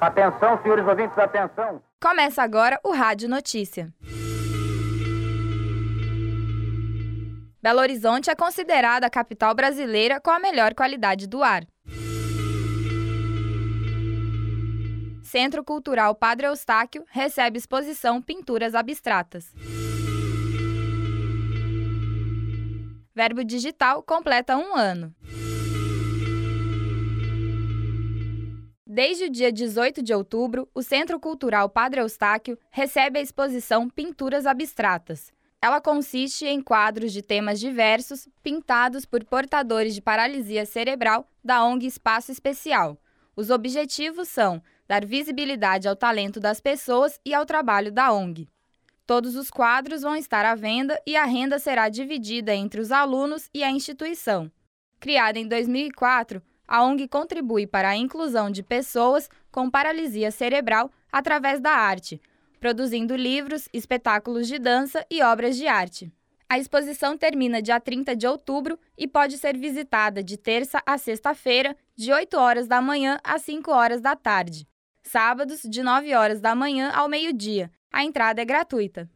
Atenção, senhores ouvintes, atenção. Começa agora o Rádio Notícia. Belo Horizonte é considerada a capital brasileira com a melhor qualidade do ar. Centro Cultural Padre Eustáquio recebe exposição Pinturas Abstratas. Verbo Digital completa um ano. Desde o dia 18 de outubro, o Centro Cultural Padre Eustáquio recebe a exposição Pinturas Abstratas. Ela consiste em quadros de temas diversos, pintados por portadores de paralisia cerebral da ONG Espaço Especial. Os objetivos são dar visibilidade ao talento das pessoas e ao trabalho da ONG. Todos os quadros vão estar à venda e a renda será dividida entre os alunos e a instituição. Criada em 2004, a ONG contribui para a inclusão de pessoas com paralisia cerebral através da arte, produzindo livros, espetáculos de dança e obras de arte. A exposição termina dia 30 de outubro e pode ser visitada de terça a sexta-feira, de 8 horas da manhã às 5 horas da tarde. Sábados, de 9 horas da manhã ao meio-dia. A entrada é gratuita.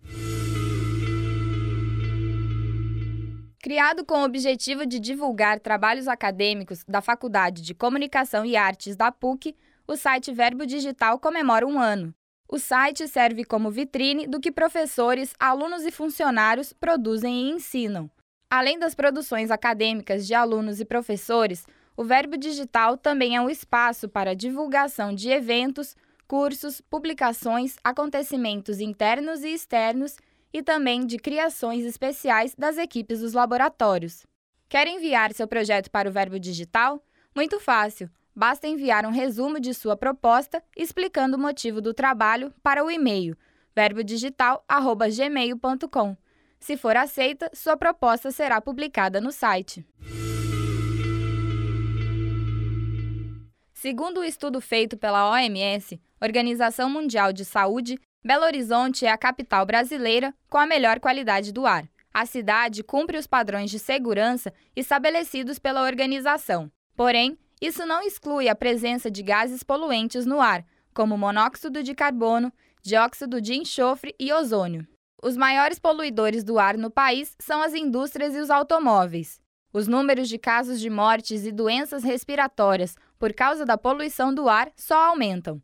Criado com o objetivo de divulgar trabalhos acadêmicos da Faculdade de Comunicação e Artes da PUC, o site Verbo Digital comemora um ano. O site serve como vitrine do que professores, alunos e funcionários produzem e ensinam. Além das produções acadêmicas de alunos e professores, o Verbo Digital também é um espaço para divulgação de eventos, cursos, publicações, acontecimentos internos e externos e também de criações especiais das equipes dos laboratórios. Quer enviar seu projeto para o Verbo Digital? Muito fácil. Basta enviar um resumo de sua proposta explicando o motivo do trabalho para o e-mail verbodigital@gmail.com. Se for aceita, sua proposta será publicada no site. Segundo o estudo feito pela OMS, Organização Mundial de Saúde, Belo Horizonte é a capital brasileira com a melhor qualidade do ar. A cidade cumpre os padrões de segurança estabelecidos pela organização. Porém, isso não exclui a presença de gases poluentes no ar, como monóxido de carbono, dióxido de enxofre e ozônio. Os maiores poluidores do ar no país são as indústrias e os automóveis. Os números de casos de mortes e doenças respiratórias por causa da poluição do ar só aumentam.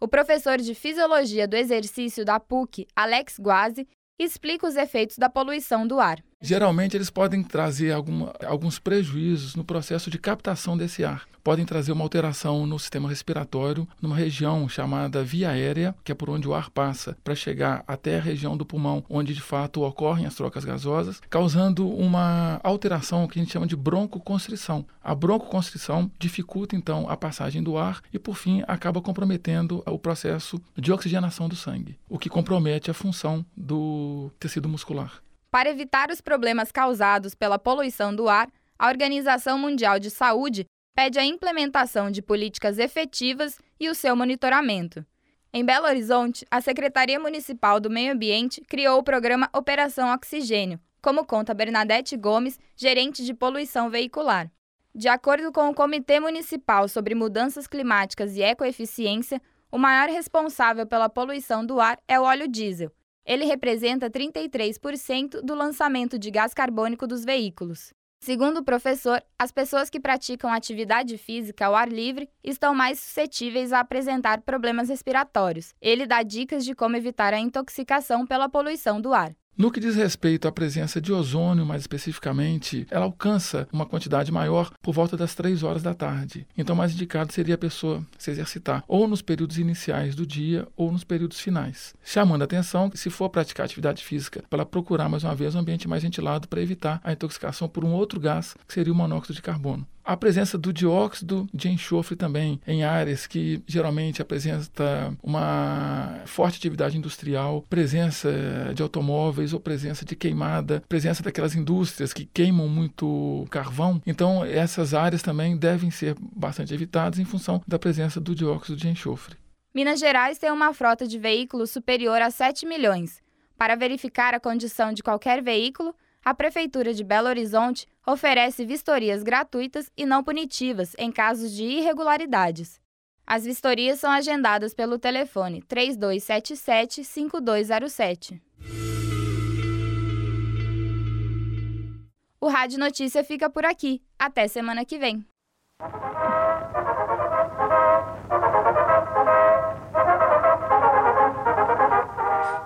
O professor de Fisiologia do Exercício da PUC, Alex Guazi, explica os efeitos da poluição do ar. Geralmente, eles podem trazer alguma, alguns prejuízos no processo de captação desse ar. Podem trazer uma alteração no sistema respiratório, numa região chamada via aérea, que é por onde o ar passa, para chegar até a região do pulmão, onde de fato ocorrem as trocas gasosas, causando uma alteração que a gente chama de broncoconstrição. A broncoconstrição dificulta então a passagem do ar e, por fim, acaba comprometendo o processo de oxigenação do sangue, o que compromete a função do tecido muscular. Para evitar os problemas causados pela poluição do ar, a Organização Mundial de Saúde pede a implementação de políticas efetivas e o seu monitoramento. Em Belo Horizonte, a Secretaria Municipal do Meio Ambiente criou o programa Operação Oxigênio, como conta Bernadette Gomes, gerente de poluição veicular. De acordo com o Comitê Municipal sobre Mudanças Climáticas e Ecoeficiência, o maior responsável pela poluição do ar é o óleo diesel, ele representa 33% do lançamento de gás carbônico dos veículos. Segundo o professor, as pessoas que praticam atividade física ao ar livre estão mais suscetíveis a apresentar problemas respiratórios. Ele dá dicas de como evitar a intoxicação pela poluição do ar. No que diz respeito à presença de ozônio, mais especificamente, ela alcança uma quantidade maior por volta das 3 horas da tarde. Então, mais indicado seria a pessoa se exercitar ou nos períodos iniciais do dia ou nos períodos finais. Chamando a atenção que, se for praticar atividade física, para procurar mais uma vez um ambiente mais ventilado para evitar a intoxicação por um outro gás, que seria o monóxido de carbono a presença do dióxido de enxofre também em áreas que geralmente apresenta uma forte atividade industrial, presença de automóveis ou presença de queimada, presença daquelas indústrias que queimam muito carvão. Então, essas áreas também devem ser bastante evitadas em função da presença do dióxido de enxofre. Minas Gerais tem uma frota de veículos superior a 7 milhões. Para verificar a condição de qualquer veículo, a Prefeitura de Belo Horizonte oferece vistorias gratuitas e não punitivas em casos de irregularidades. As vistorias são agendadas pelo telefone 3277-5207. O Rádio Notícia fica por aqui. Até semana que vem.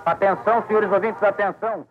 Atenção, senhores ouvintes, atenção.